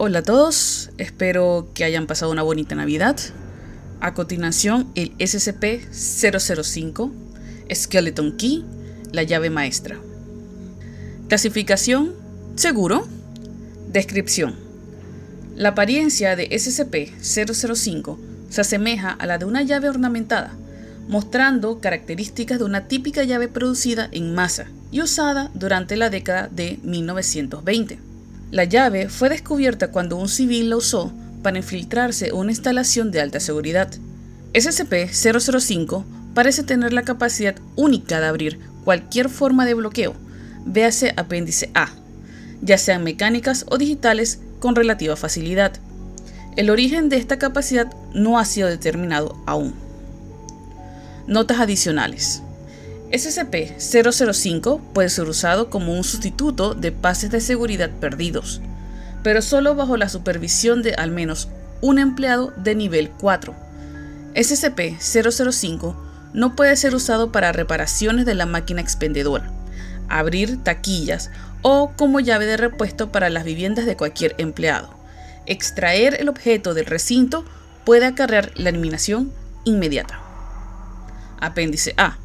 Hola a todos, espero que hayan pasado una bonita Navidad. A continuación, el SCP-005, Skeleton Key, la llave maestra. Clasificación, seguro. Descripción. La apariencia de SCP-005 se asemeja a la de una llave ornamentada, mostrando características de una típica llave producida en masa y usada durante la década de 1920. La llave fue descubierta cuando un civil la usó para infiltrarse una instalación de alta seguridad. SCP-005 parece tener la capacidad única de abrir cualquier forma de bloqueo, véase apéndice A, ya sean mecánicas o digitales con relativa facilidad. El origen de esta capacidad no ha sido determinado aún. Notas adicionales. SCP-005 puede ser usado como un sustituto de pases de seguridad perdidos, pero solo bajo la supervisión de al menos un empleado de nivel 4. SCP-005 no puede ser usado para reparaciones de la máquina expendedora, abrir taquillas o como llave de repuesto para las viviendas de cualquier empleado. Extraer el objeto del recinto puede acarrear la eliminación inmediata. Apéndice A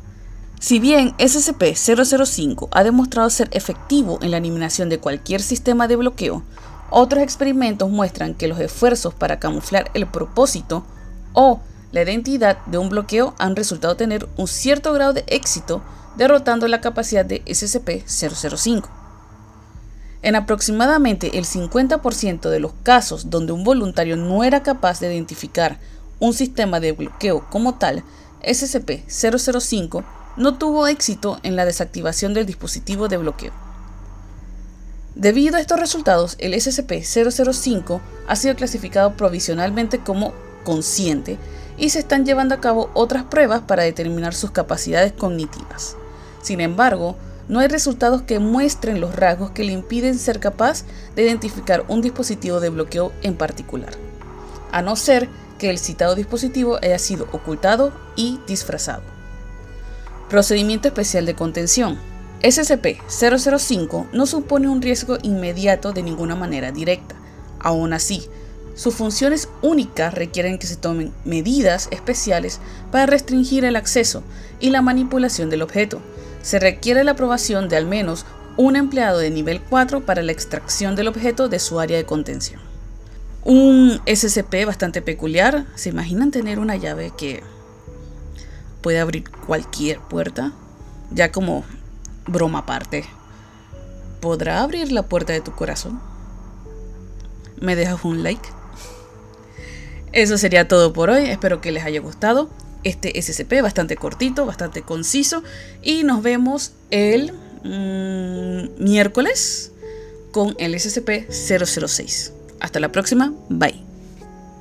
si bien SCP-005 ha demostrado ser efectivo en la eliminación de cualquier sistema de bloqueo, otros experimentos muestran que los esfuerzos para camuflar el propósito o la identidad de un bloqueo han resultado tener un cierto grado de éxito derrotando la capacidad de SCP-005. En aproximadamente el 50% de los casos donde un voluntario no era capaz de identificar un sistema de bloqueo como tal, SCP-005 no tuvo éxito en la desactivación del dispositivo de bloqueo. Debido a estos resultados, el SCP-005 ha sido clasificado provisionalmente como consciente y se están llevando a cabo otras pruebas para determinar sus capacidades cognitivas. Sin embargo, no hay resultados que muestren los rasgos que le impiden ser capaz de identificar un dispositivo de bloqueo en particular, a no ser que el citado dispositivo haya sido ocultado y disfrazado. Procedimiento especial de contención. SCP-005 no supone un riesgo inmediato de ninguna manera directa. Aún así, sus funciones únicas requieren que se tomen medidas especiales para restringir el acceso y la manipulación del objeto. Se requiere la aprobación de al menos un empleado de nivel 4 para la extracción del objeto de su área de contención. Un SCP bastante peculiar. ¿Se imaginan tener una llave que puede abrir cualquier puerta. Ya como broma aparte. ¿Podrá abrir la puerta de tu corazón? ¿Me dejas un like? Eso sería todo por hoy. Espero que les haya gustado este SCP bastante cortito, bastante conciso. Y nos vemos el mm, miércoles con el SCP-006. Hasta la próxima. Bye.